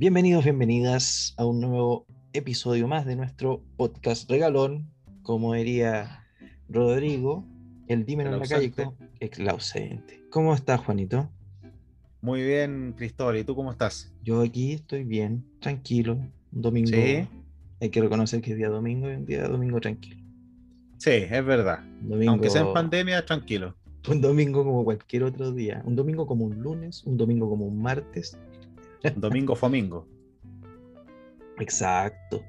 Bienvenidos, bienvenidas a un nuevo episodio más de nuestro podcast regalón, como diría Rodrigo, el dímelo El en la calle, el ausente. ¿Cómo estás, Juanito? Muy bien, Cristóbal. ¿Y tú cómo estás? Yo aquí estoy bien, tranquilo. Un domingo. Sí. Hay que reconocer que es día domingo y un día domingo tranquilo. Sí, es verdad. Domingo, Aunque sea en pandemia, tranquilo. un domingo como cualquier otro día. Un domingo como un lunes, un domingo como un martes. Domingo famingo. Exacto.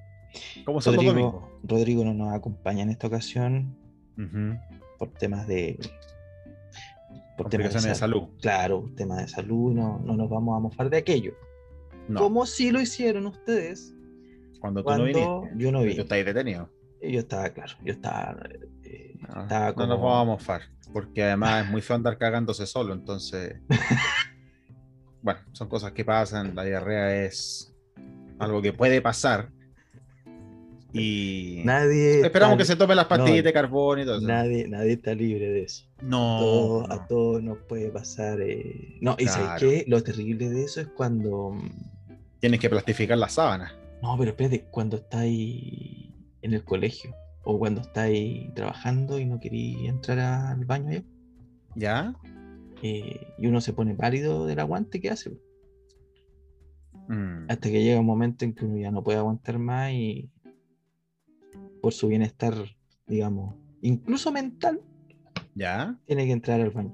¿Cómo los Rodrigo? Rodrigo no nos acompaña en esta ocasión por temas de. Por temas Complicaciones de salud. Claro, temas de salud, no, no nos vamos a mofar de aquello. No, Como si lo hicieron ustedes cuando tú cuando no viniste. yo no vi. estás detenido. Yo estaba, claro, yo estaba. eh, No, estaba no como- nos vamos a mofar. Porque además es muy feo andar cagándose solo. Entonces. bueno, son cosas que pasan. La diarrea es algo que puede pasar. Y. Nadie. Esperamos que se tomen las pastillas no, de carbón y todo eso. Nadie, nadie está libre de eso. No. No. A todos nos puede pasar. eh, No, y ¿sabes qué? Lo terrible de eso es cuando. mm, Tienes que plastificar las sábanas. No, pero espérate, cuando estáis en el colegio o cuando estáis trabajando y no queréis entrar al baño allá, ¿Ya? Eh, y uno se pone pálido del aguante, ¿qué hace? Mm. Hasta que llega un momento en que uno ya no puede aguantar más y por su bienestar, digamos, incluso mental, ¿Ya? tiene que entrar al baño.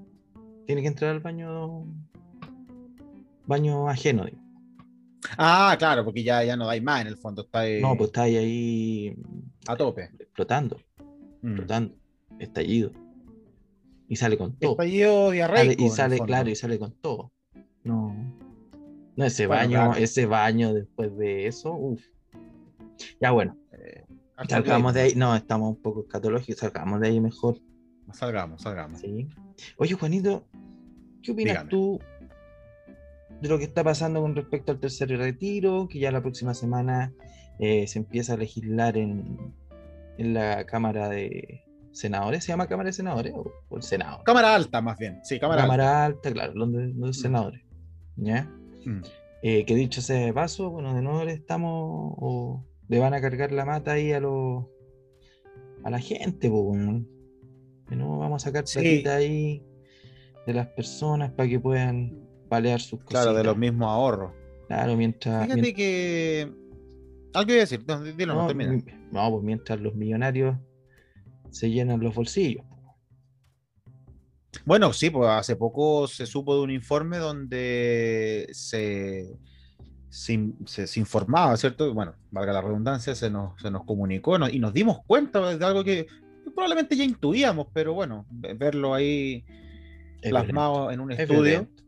Tiene que entrar al baño, baño ajeno. digo. Ah, claro, porque ya, ya no dais más en el fondo, está ahí No, pues está ahí, ahí a tope. explotando, Mm. explotando, estallido. Y sale con todo. Estallido diarreico. y sale, claro, y sale con todo. No. No, ese Bueno, baño, claro. ese baño después de eso, uff. Ya bueno, Eh, salgamos de ahí. No, estamos un poco escatológicos, salgamos de ahí mejor. Salgamos, salgamos. ¿sí? Oye, Juanito, ¿qué opinas Dígame. tú de lo que está pasando con respecto al tercer retiro? Que ya la próxima semana eh, se empieza a legislar en, en la Cámara de Senadores. ¿Se llama Cámara de Senadores o, o el Senado? Cámara alta, más bien. Sí, cámara, Cámara alta, claro, los, de- los Mm. senadores. ¿Ya? alta. Mm. Eh, que dicho sea de paso, bueno, de nuevo le estamos o le van a cargar la mata ahí a los a la gente, po, weón. De nuevo vamos a sacar Sí. platita ahí de las personas para que puedan palear sus cosas. Claro, de los mismos ahorros. Claro, mientras. Fíjate mien- que. Algo iba a decir, no, dilo, no, no, termina. mi- no, pues mientras los millonarios se llenan los bolsillos. Bueno, sí, pues hace poco se supo de un informe donde se, se, se- se informaba, ¿cierto? Bueno, valga la redundancia, se nos, se nos comunicó no- y nos dimos cuenta de algo que probablemente ya intuíamos, pero bueno, ve- verlo ahí Es plasmado en un Es estudio violento.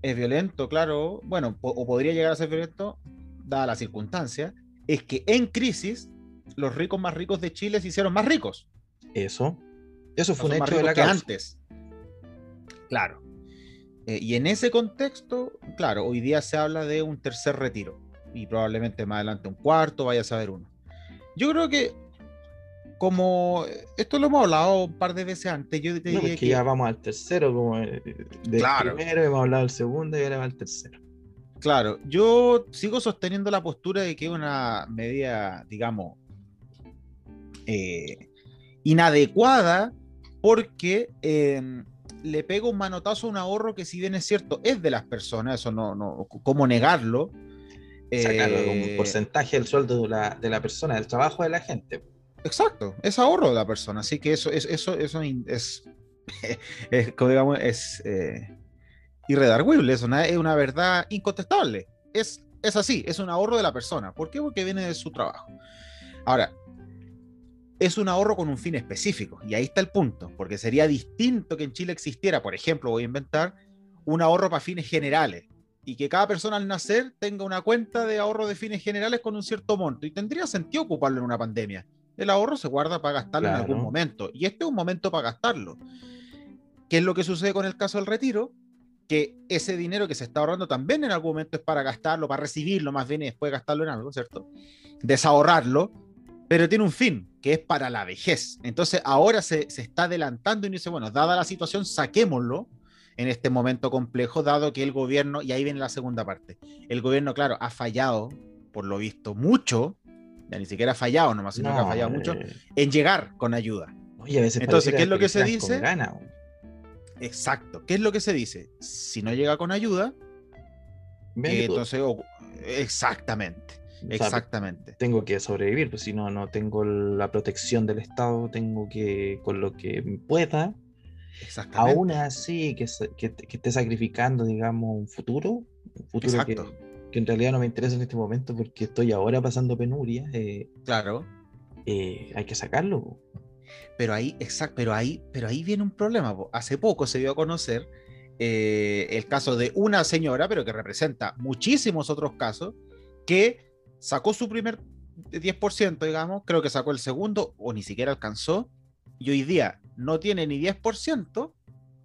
es violento, claro. Bueno, po- o podría llegar a ser violento, dada la circunstancia, es que en crisis los ricos más ricos de Chile se hicieron más ricos. Eso. Eso No fue un hecho de la que antes. Claro. Eh, y en ese contexto, claro, hoy día se habla de un tercer retiro y probablemente más adelante un cuarto, vaya a saber uno. Yo creo que como esto lo hemos hablado un par de veces antes, yo te No, diría pues que que ya vamos al tercero, como eh, del Claro. primero hemos hablado del segundo y ahora va al tercero. Claro, yo sigo sosteniendo la postura de que es una medida, digamos, eh, inadecuada porque eh, le pega un manotazo a un ahorro que si bien es cierto es de las personas, eso no, no ¿cómo negarlo? Sacarlo como Eh, un porcentaje del sueldo de la, de la persona, del trabajo de la gente. Exacto, es ahorro de la persona, así que eso, es, eso, eso es, es, como digamos, es eh, irredarguible, es una, es una verdad incontestable. Es, es así, es un ahorro de la persona. ¿Por qué? Porque viene de su trabajo. Ahora, es un ahorro con un fin específico, y ahí está el punto, porque sería distinto que en Chile existiera, por ejemplo, voy a inventar, un ahorro para fines generales, y que cada persona al nacer tenga una cuenta de ahorro de fines generales con un cierto monto, y tendría sentido ocuparlo en una pandemia el ahorro se guarda para gastarlo en algún Claro. momento. Y este es un momento para gastarlo. ¿Qué es lo que sucede con el caso del retiro? Que ese dinero que se está ahorrando también en algún momento es para gastarlo, para recibirlo más bien y después gastarlo en algo, ¿cierto? Desahorrarlo, pero tiene un fin, que es para la vejez. Entonces ahora se, se está adelantando y dice, bueno, dada la situación, saquémoslo en este momento complejo, dado que el gobierno, y ahí viene la segunda parte, el gobierno, claro, ha fallado, por lo visto, mucho, ya ni siquiera ha fallado nomás, sino que ha fallado mucho, eh, en llegar con ayuda. oye, a veces Entonces, ¿qué es lo que se dice? Exacto. ¿Qué es lo que se dice? Si no llega con ayuda, tú- entonces... Exactamente, o sea, exactamente. tengo que sobrevivir, pues si no, no tengo la protección del Estado, tengo que, con lo que pueda, Exactamente. aún así que, que, que esté sacrificando, digamos, un futuro, un futuro que, Exacto. que en realidad no me interesa en este momento porque estoy ahora pasando penuria, eh, Claro. eh, hay que sacarlo. Pero ahí, exacto, pero ahí, pero ahí viene un problema. po. Hace poco se dio a conocer eh, el caso de una señora, pero que representa muchísimos otros casos, que sacó su primer 10%, digamos, creo que sacó el segundo, o ni siquiera alcanzó, y hoy día no tiene ni 10%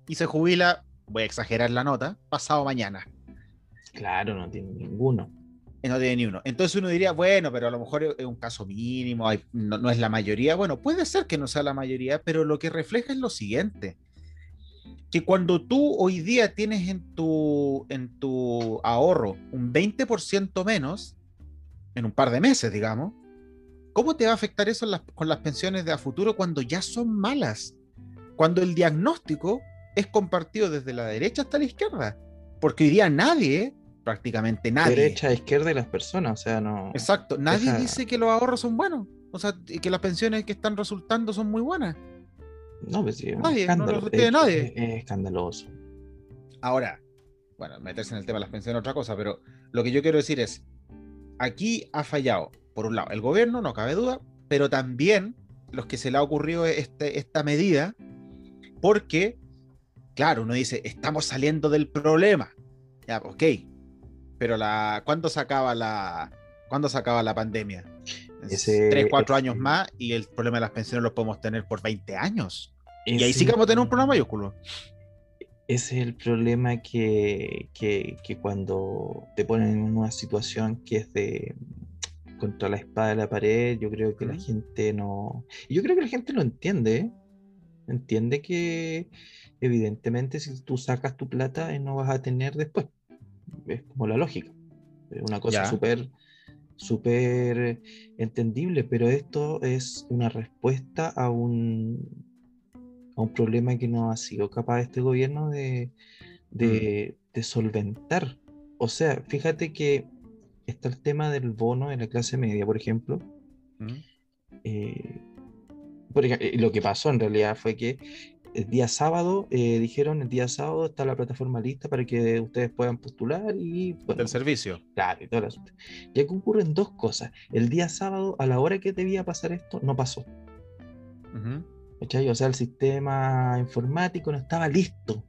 y se jubila, voy a exagerar la nota, pasado mañana. Claro, no tiene ninguno. y no tiene ni uno. Entonces uno diría, bueno, pero a lo mejor es un caso mínimo, hay- no, no es la mayoría. Bueno, puede ser que no sea la mayoría, pero lo que refleja es lo siguiente. Que cuando tú hoy día tienes en tu, en tu ahorro un 20% menos, en un par de meses, digamos, ¿cómo te va a afectar eso las- con las pensiones de a futuro cuando ya son malas? Cuando el diagnóstico es compartido desde la derecha hasta la izquierda. Porque hoy día nadie, prácticamente nadie, Derecha, izquierda y las personas, o sea, no. Exacto, nadie dice que los ahorros son buenos, o sea, y que las pensiones que están resultando son muy buenas. No, pues sí, es Nadie, no escándalo. lo es, nadie. es- es escandaloso. Ahora, bueno, meterse en el tema de las pensiones es otra cosa, pero lo que yo quiero decir es, aquí ha fallado, por un lado, el gobierno, no cabe duda, pero también los que se le ha ocurrido este, esta medida, porque, claro, uno dice, estamos saliendo del problema. Ya, ok, pero la, ¿cuándo se acaba la, ¿cuándo se acaba la pandemia? Ese- Tres, cuatro ese- años más y el problema de las pensiones lo podemos tener por 20 años. Y ahí sí que vamos a tener un problema mayúsculo. Ese es el problema que, que, que cuando te ponen en una situación que es de contra la espada de la pared, yo creo que la gente no. Yo creo que la gente lo entiende. ¿eh? Entiende que evidentemente si tú sacas tu plata eh, no vas a tener después. Es como la lógica. Es una cosa súper súper entendible, pero esto es una respuesta a un, a un problema que no ha sido capaz este gobierno de, de, de solventar. O sea, fíjate que está el tema del bono de la clase media, por ejemplo. eh, por ej- eh, lo que pasó en realidad fue que el día sábado eh, dijeron el día sábado está la plataforma lista para que ustedes puedan postular y bueno, Del servicio. Claro, y todo el asunto. Y aquí ocurren dos cosas. El día sábado, a la hora que debía pasar esto, no pasó. Ujú. ¿Cachai? O sea, el sistema informático no estaba listo.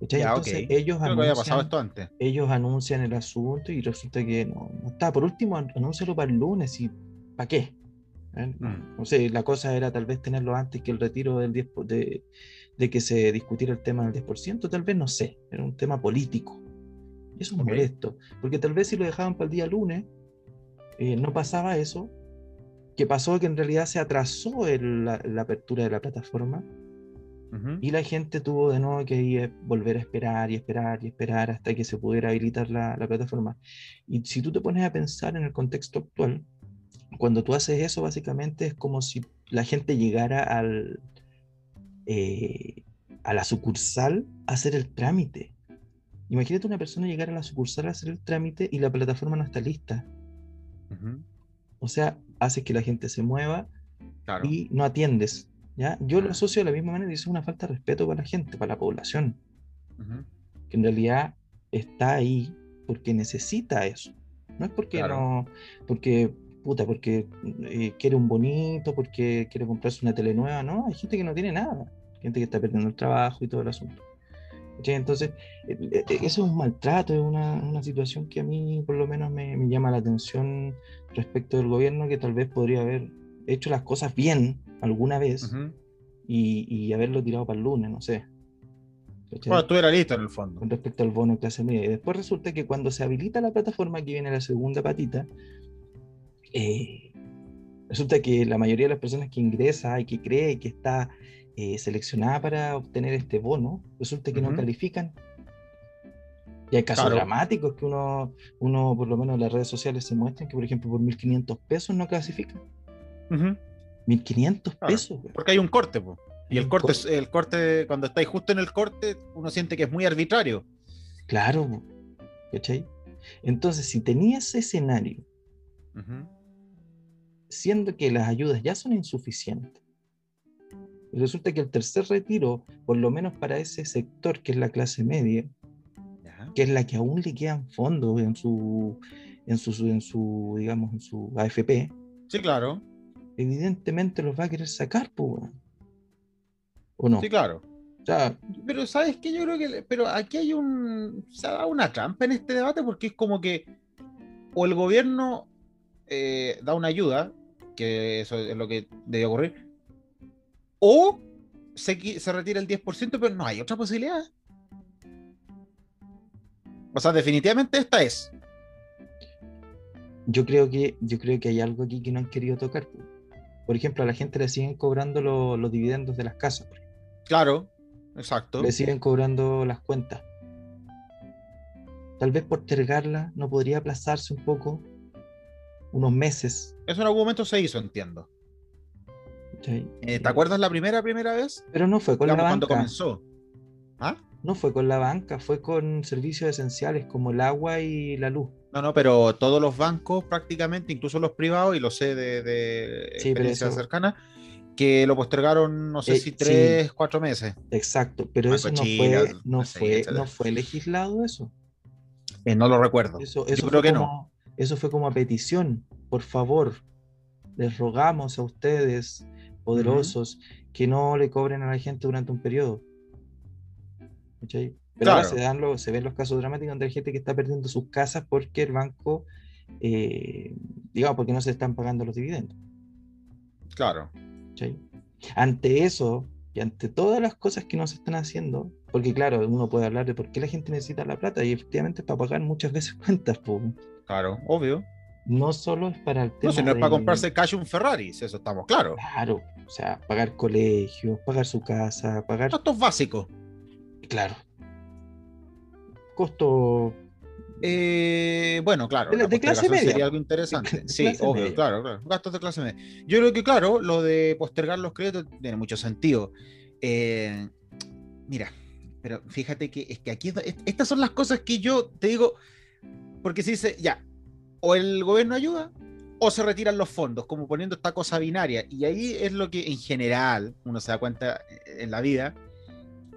Ya, Entonces ellos, Creo que había pasado anuncian, esto antes. ellos anuncian el asunto y resulta que no, no está. Por último, an- anúncialo para el lunes y ¿para qué? ¿Eh? Mm. No sé, la cosa era tal vez tenerlo antes que el retiro del 10 po- de, de que se discutiera el tema del 10%, tal vez no sé, era un tema político. Y eso es Ok. molesto, porque tal vez si lo dejaban para el día lunes, eh, no pasaba eso, que pasó que en realidad se atrasó el- la, la apertura de la plataforma y la gente tuvo de nuevo que ir, volver a esperar y esperar y esperar hasta que se pudiera habilitar la, la plataforma. Y si tú te pones a pensar en el contexto actual, cuando tú haces eso, básicamente es como si la gente llegara al, eh, a la sucursal a hacer el trámite. Imagínate una persona llegar a la sucursal a hacer el trámite y la plataforma no está lista. O sea, haces que la gente se mueva Claro. y no atiendes. ¿ya? Yo lo asocio de la misma manera y es una falta de respeto para la gente, para la población, Ujú. que en realidad está ahí porque necesita eso. No es porque Claro. no, porque, puta, porque eh, quiere un bonito, porque quiere comprarse una tele nueva, no, hay gente que no tiene nada, gente que está perdiendo el trabajo y todo el asunto. Entonces, eh, eh, eso es un maltrato, es una, una situación que a mí por lo menos me, me llama la atención respecto del gobierno que tal vez podría haber hecho las cosas bien alguna vez Ujú. y, y haberlo tirado para el lunes, no sé. ¿Cachai? Bueno, estuviera listo en el fondo. Con respecto al bono de clase media. Y después resulta que cuando se habilita la plataforma, aquí viene la segunda patita, eh, resulta que la mayoría de las personas que ingresa y que cree que está eh, seleccionada para obtener este bono, resulta que no califican. Y hay casos Claro. dramáticos que uno, uno, por lo menos en las redes sociales, se muestran que, por ejemplo, por 1.500 pesos no clasifican. Ujú. 1.500 Claro, pesos, güey. Porque hay un corte, po. Y el corte, el corte, cuando estáis justo en el corte, uno siente que es muy arbitrario. Claro. ¿cachai? Entonces, si tenía ese escenario, siendo que las ayudas ya son insuficientes, resulta que el tercer retiro, por lo menos para ese sector que es la clase media, que es la que aún le quedan fondos en su, en su, en su, digamos, en su AFP, Sí, claro. evidentemente los va a querer sacar, pues. ¿O no? Sí, claro. O sea, Pero sabes que yo creo que, pero aquí hay un, se ha dado una trampa en este debate porque es como que o el gobierno eh, da una ayuda, que eso es lo que debe ocurrir, o se, se retira el 10%, pero no hay otra posibilidad. O sea, definitivamente esta es. yo creo que, yo creo que hay algo aquí que no han querido tocar. Por ejemplo, a la gente le siguen cobrando lo- los dividendos de las casas. Claro, exacto. le siguen cobrando las cuentas. Tal vez postergarla no podría aplazarse un poco, unos meses. Eso en algún momento se hizo, entiendo. Eh, ¿Te acuerdas la primera, primera vez? Pero no fue con Digamos, la cuando banca. comenzó. ¿Ah? No fue con la banca, fue con servicios esenciales como el agua y la luz. No, no, pero todos los bancos prácticamente, incluso los privados, y lo sé de, de Sí, experiencia eso- cercana, que lo postergaron, no sé Eh, si sí. tres, cuatro meses. Exacto, pero Banco eso no Chile, fue, no fue, etcétera. no fue legislado eso. Eh, no lo recuerdo. Eso, Yo creo que no. eso fue como a petición. Por favor, les rogamos a ustedes, poderosos, que no le cobren a la gente durante un periodo. ¿Cachai? Pero ahora Claro. se, dan los- se ven los casos dramáticos donde hay gente que está perdiendo sus casas porque el banco, eh, digamos, porque no se están pagando los dividendos. Claro. ¿cachai? Ante eso y ante todas las cosas que no se están haciendo, porque claro, uno puede hablar de por qué la gente necesita la plata y efectivamente es para pagar muchas veces cuentas, po. Claro, obvio. No solo es para el tema No, si no es para de- comprarse cash un Ferrari, si eso estamos claros. Claro, o sea, pagar colegios, pagar su casa, pagar, Gastos básicos. claro, costo, Eh, bueno, claro. De de clase media. Sería algo interesante. Sí, obvio, media. claro, claro. Gastos de clase media. Yo creo que, claro, lo de postergar los créditos tiene mucho sentido. Eh, mira, pero fíjate que es que aquí es- est- estas son las cosas que yo te digo, porque se dice, ya, o el gobierno ayuda o se retiran los fondos, como poniendo esta cosa binaria. Y ahí es lo que en general uno se da cuenta eh, en la vida,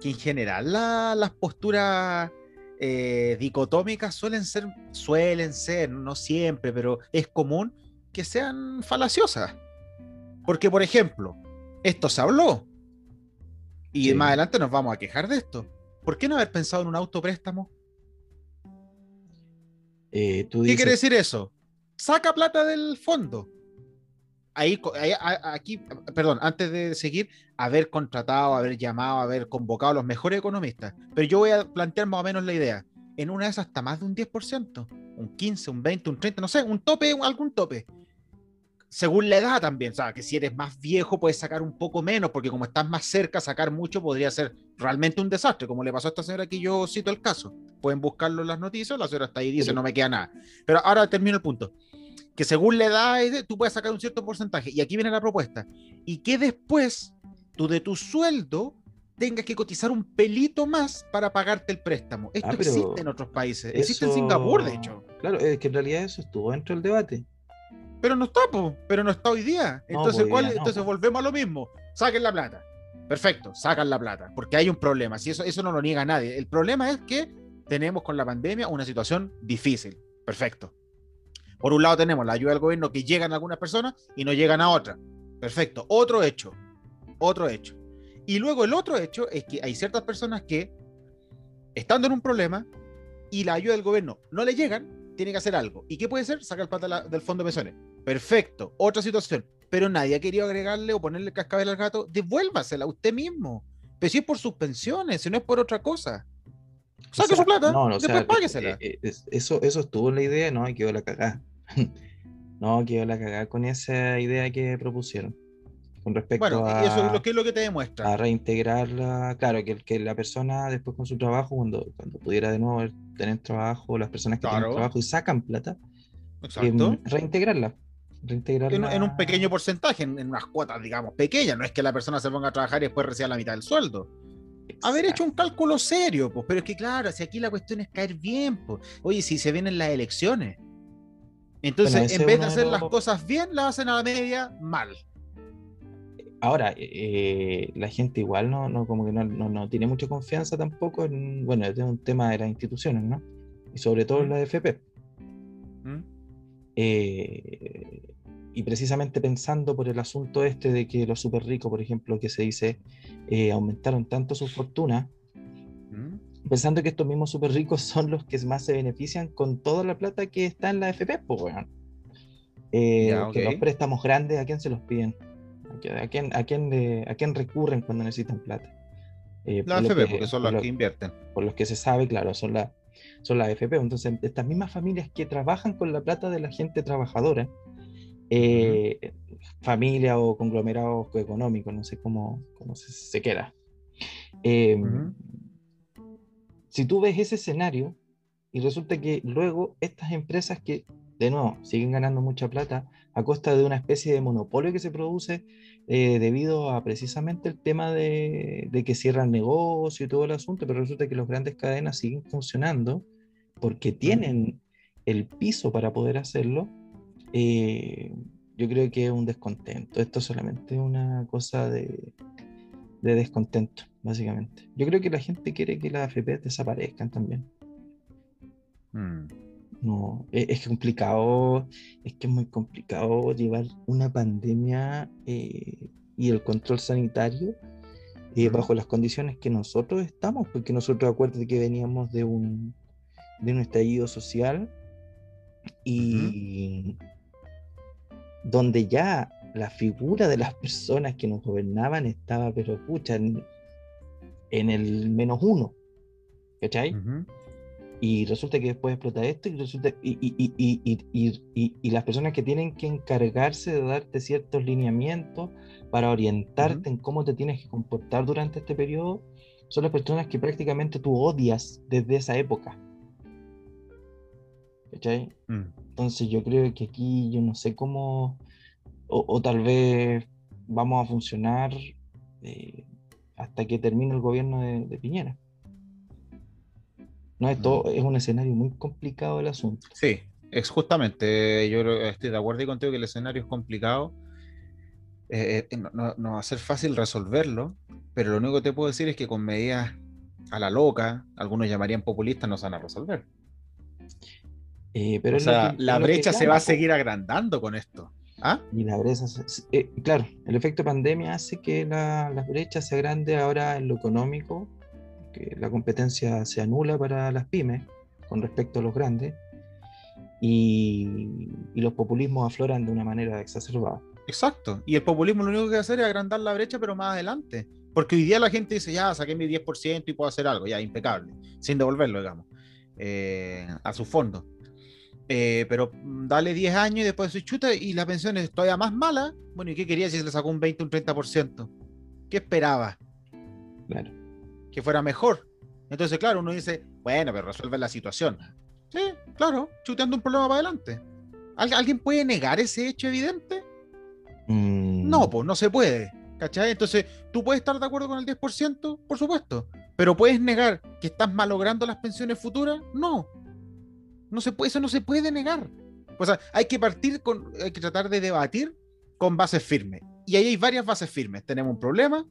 que en general la- las posturas eh, dicotómicas suelen ser, suelen ser, no siempre, pero es común que sean falaciosas. Porque, por ejemplo, esto se habló y Sí. más adelante nos vamos a quejar de esto. ¿Por qué no haber pensado en un autopréstamo? Eh, tú ¿Qué quiere decir eso? Saca plata del fondo. Ahí, aquí, perdón, antes de seguir, haber contratado, haber llamado, haber convocado a los mejores economistas. Pero yo voy a plantear más o menos la idea. En una de esas hasta más de un 10%, un 15, un 20, un 30, no sé, un tope, algún tope. Según la edad también, o sea, que si eres más viejo puedes sacar un poco menos, porque como estás más cerca, sacar mucho podría ser realmente un desastre, como le pasó a esta señora que yo cito el caso. Pueden buscarlo en las noticias, la señora está ahí y dice, no me queda nada. Pero ahora termino el punto. Que según la edad, tú puedes sacar un cierto porcentaje. Y aquí viene la propuesta. Y que después tú de tu sueldo tengas que cotizar un pelito más para pagarte el préstamo. Esto Ah, existe en otros países. Existe en eso- Singapur, de hecho. Claro, es que en realidad eso estuvo dentro del debate. Pero no está, po, pero no está hoy día. No, Entonces, hoy ¿cuál- no, entonces volvemos a lo mismo. Saquen la plata. Perfecto, sacan la plata, porque hay un problema. Si eso, eso no lo niega nadie. El problema es que tenemos con la pandemia una situación difícil. Perfecto. Por un lado tenemos la ayuda del gobierno que llegan a algunas personas y no llegan a otras. Perfecto. Otro hecho. Otro hecho. Y luego el otro hecho es que hay ciertas personas que, estando en un problema y la ayuda del gobierno no le llegan, tienen que hacer algo. ¿Y qué puede ser? Sacar plata de la- del fondo de pensiones. Perfecto. Otra situación. Pero nadie ha querido agregarle o ponerle cascabel al gato. Devuélvasela usted mismo. Pero si es por sus pensiones, si no es por otra cosa. Saque O sea, su plata, no, no, o después sea, páguesela. eh, eh, es- eso, eso estuvo en la idea, no, quedó la cagada. no, quedó la cagada con esa idea que propusieron. con respecto Bueno, a, y eso es lo que es lo que te demuestra. a reintegrarla. Claro, que, que la persona después con su trabajo, cuando, cuando pudiera de nuevo tener trabajo, las personas que Claro. tienen trabajo y sacan plata, Exacto. em, reintegrarla. Reintegrarla. en, en un pequeño porcentaje, en, en unas cuotas, digamos, pequeñas. No es que la persona se ponga a trabajar y después reciba la mitad del sueldo. Haber hecho un cálculo serio, pues. Pero es que, claro, si aquí la cuestión es caer bien, pues. Oye, si se vienen las elecciones. Entonces, en vez de de hacer los- las cosas bien, las hacen a la media mal. Ahora, eh, la gente igual no, no como que no, no, no tiene mucha confianza tampoco en, bueno, es un tema de las instituciones, ¿no? Y sobre todo en la AFP. ¿Mm? Eh, y precisamente pensando por el asunto este de que los súper ricos, por ejemplo, que se dice, eh, aumentaron tanto su fortuna, ¿Mm? pensando que estos mismos súper ricos son los que más se benefician con toda la plata que está en la AFP, pues, weón. Eh, Ya, que los préstamos grandes, ¿a quién se los piden? ¿A quién, a quién, le- a quién recurren cuando necesitan plata? Eh, La por AFP, que- porque son por las lo- que invierten. por los que se sabe, claro, son las son las AFP. Entonces, estas mismas familias que trabajan con la plata de la gente trabajadora, eh, familia o conglomerados económicos, no sé cómo, cómo se, se queda. Eh, Ujú. Si tú ves ese escenario y resulta que luego estas empresas que, de nuevo, siguen ganando mucha plata a costa de una especie de monopolio que se produce eh, debido a precisamente el tema de, de que cierran negocio y todo el asunto, pero resulta que las grandes cadenas siguen funcionando porque tienen el piso para poder hacerlo. Eh, yo creo que es un descontento. Esto solamente es una cosa de, de descontento, básicamente. Yo creo que la gente quiere que las AFP desaparezcan también. Mm. No, e- es, complicado, es que es muy complicado llevar una pandemia eh, y el control sanitario eh, Ujú. bajo las condiciones que nosotros estamos, porque nosotros acuérdate que veníamos de un, de un estallido social y donde ya la figura de las personas que nos gobernaban estaba, pero pucha, en, en el menos uno, ¿cachai? Y resulta que después explota esto y, resulta, y, y, y, y, y, y- y- y las personas que tienen que encargarse de darte ciertos lineamientos para orientarte en cómo te tienes que comportar durante este periodo son las personas que prácticamente tú odias desde esa época. ¿Cachai? Mm. Entonces yo creo que aquí yo no sé cómo, o, o tal vez vamos a funcionar eh, hasta que termine el gobierno de, de Piñera. No, esto es un escenario muy complicado el asunto. Sí, es justamente, yo estoy de acuerdo contigo que el escenario es complicado. Eh, eh, no, no- no va a ser fácil resolverlo, pero lo único que te puedo decir es que con medidas a la loca, algunos llamarían populistas, no se van a resolver. Eh, pero o sea, que- la brecha se va a seguir agrandando con esto. ¿Ah? Y la brecha, eh, claro, el efecto pandemia hace que la, la brecha se agrande ahora en lo económico, que la competencia se anula para las pymes con respecto a los grandes, y, y los populismos afloran de una manera exacerbada. Exacto. Y el populismo lo único que va a hacer es agrandar la brecha, pero más adelante. Porque hoy día la gente dice, ya, saqué mi 10% y puedo hacer algo, ya, impecable, sin devolverlo, digamos, eh, a su fondo. Eh, pero mm, dale 10 años y después se chuta y la pensión es todavía más mala. Bueno, ¿y qué quería si se le sacó un 20, un 30%? ¿Qué esperaba? Claro. Que fuera mejor. Entonces, claro, uno dice, bueno, pero resuelve la situación. Sí, claro, chuteando un problema para adelante. ¿Al- ¿Alguien puede negar ese hecho evidente? Mm, No, pues no se puede. ¿Cachai? Entonces, ¿tú puedes estar de acuerdo con el 10%? Por supuesto. Pero ¿puedes negar que estás malogrando las pensiones futuras? No. No se puede, eso no se puede negar. O sea, hay que partir con, hay que tratar de debatir con bases firmes. Y ahí hay varias bases firmes. Tenemos un problema,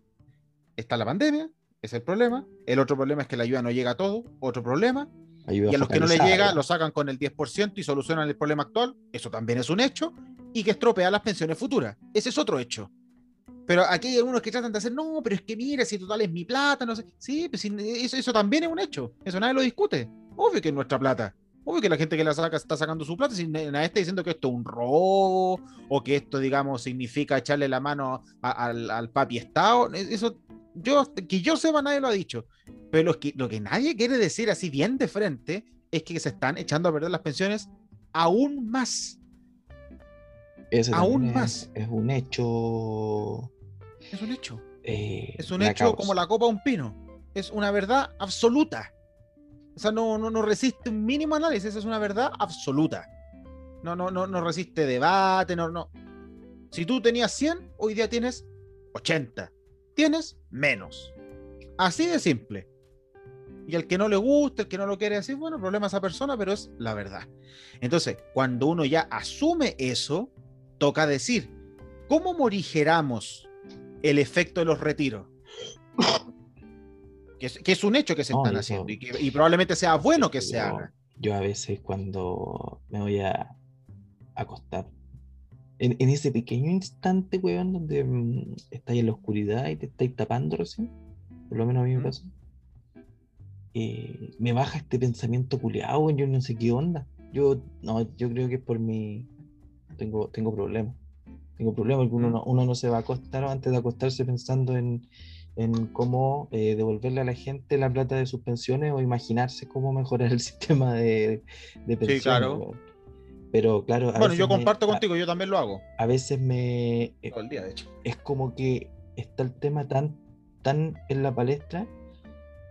está la pandemia, es el problema. El otro problema es que la ayuda no llega a todo, otro problema. ayuda Y a los que no focalizada. llega, lo sacan con el 10% y solucionan el problema actual. Eso también es un hecho. Y que estropea las pensiones futuras. Ese es otro hecho. Pero aquí hay algunos que tratan de hacer, no, pero es que mira, si total es mi plata, no sé. Sí, pues eso, eso también es un hecho. Eso nadie lo discute. Obvio que es nuestra plata. Obvio que la gente que la saca está sacando su plata. Si na- nadie está diciendo que esto es un robo o que esto, digamos, significa echarle la mano a- al, al papi Estado. Eso, yo, que yo sepa, nadie lo ha dicho. Pero lo que, lo que nadie quiere decir así bien de frente es que se están echando a perder las pensiones aún más. Aún es- más. Es, un hecho Es un hecho. eh, Es un hecho causa. como la copa de un pino. Es una verdad absoluta. O sea, no, no, no resiste un mínimo análisis, es una verdad absoluta. No, no, no, no resiste debate, no, no. Si tú tenías 100, hoy día tienes 80. Tienes menos. Así de simple. Y al que no le gusta, el que no lo quiere decir, bueno, problema esa persona, pero es la verdad. Entonces, cuando uno ya asume eso, toca decir, ¿cómo morigeramos el efecto de los retiros? Que es, que es un hecho que se No, están eso- haciendo y, que- y probablemente sea bueno que se yo, haga. yo a veces cuando me voy a acostar, en, en ese pequeño instante, weón, donde mm, estáis en la oscuridad y te estáis tapando recién, por lo menos a mí me pasa, eh, me baja este pensamiento culeado, weón, yo no sé qué onda. Yo, no, yo creo que es por mi... Tengo, tengo problemas. Tengo problemas porque uno Mm. no, uno no se va a acostar antes de acostarse pensando en, en cómo eh, devolverle a la gente la plata de sus pensiones o imaginarse cómo mejorar el sistema de, de pensiones. claro. weón. Pero claro, a Bueno, yo me- comparto a- contigo, yo también lo hago. A, veces me eh, Todo el día, de hecho. es como que está el tema tan, tan en la palestra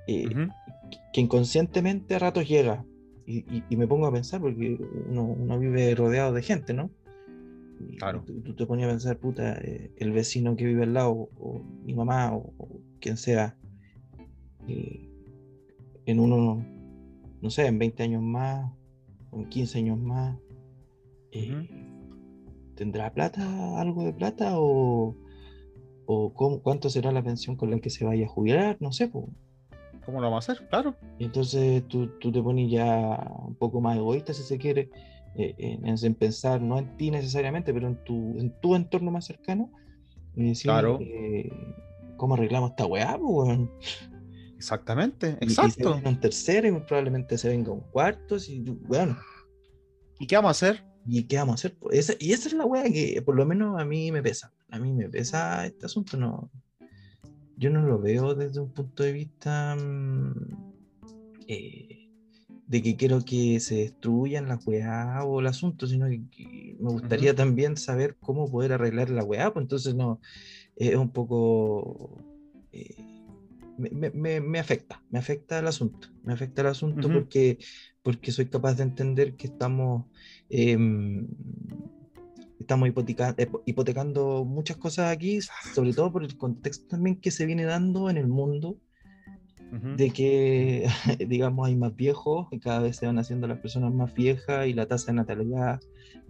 eh, Ujú. que inconscientemente a ratos llega. Y, y- y me pongo a pensar, porque uno, uno vive rodeado de gente, ¿no? Claro. Tú, tú te ponías a pensar, puta, eh, el vecino que vive al lado, o mi mamá, o, o quien sea, eh, en uno, no sé, en 20 años más, en 15 años más, eh, ¿tendrá plata, algo de plata? ¿O, o cómo- cuánto será la pensión con la que se vaya a jubilar? No sé, pues. ¿Cómo lo vamos a hacer? Claro. Entonces tú, tú te pones ya un poco más egoísta, si se quiere, eh, en, en pensar no en ti necesariamente, pero en tu, en tu entorno más cercano. Y decir, Claro. eh, ¿cómo arreglamos esta weá? weón? Exactamente, Y- Y, se exacto. un tercero y probablemente se venga un cuarto. Y, bueno, ¿Y qué vamos a hacer? ¿y qué vamos a hacer? po? Esa- y esa es la weá que por lo menos a mí me pesa. A mí me pesa este asunto. No, yo no lo veo desde un punto de vista mm, eh, de que quiero que se destruyan las weá o el asunto, sino que, que me gustaría también saber cómo poder arreglar la weá. Pues entonces no, es un poco... eh, me, me- me- afecta, me afecta el asunto, me afecta el asunto porque, porque soy capaz de entender que estamos, em, estamos hipoteca- eh, hipotecando muchas cosas aquí, sobre todo por el contexto también que se viene dando en el mundo, de que, digamos, hay más viejos, y cada vez se van haciendo las personas más viejas y la tasa de natalidad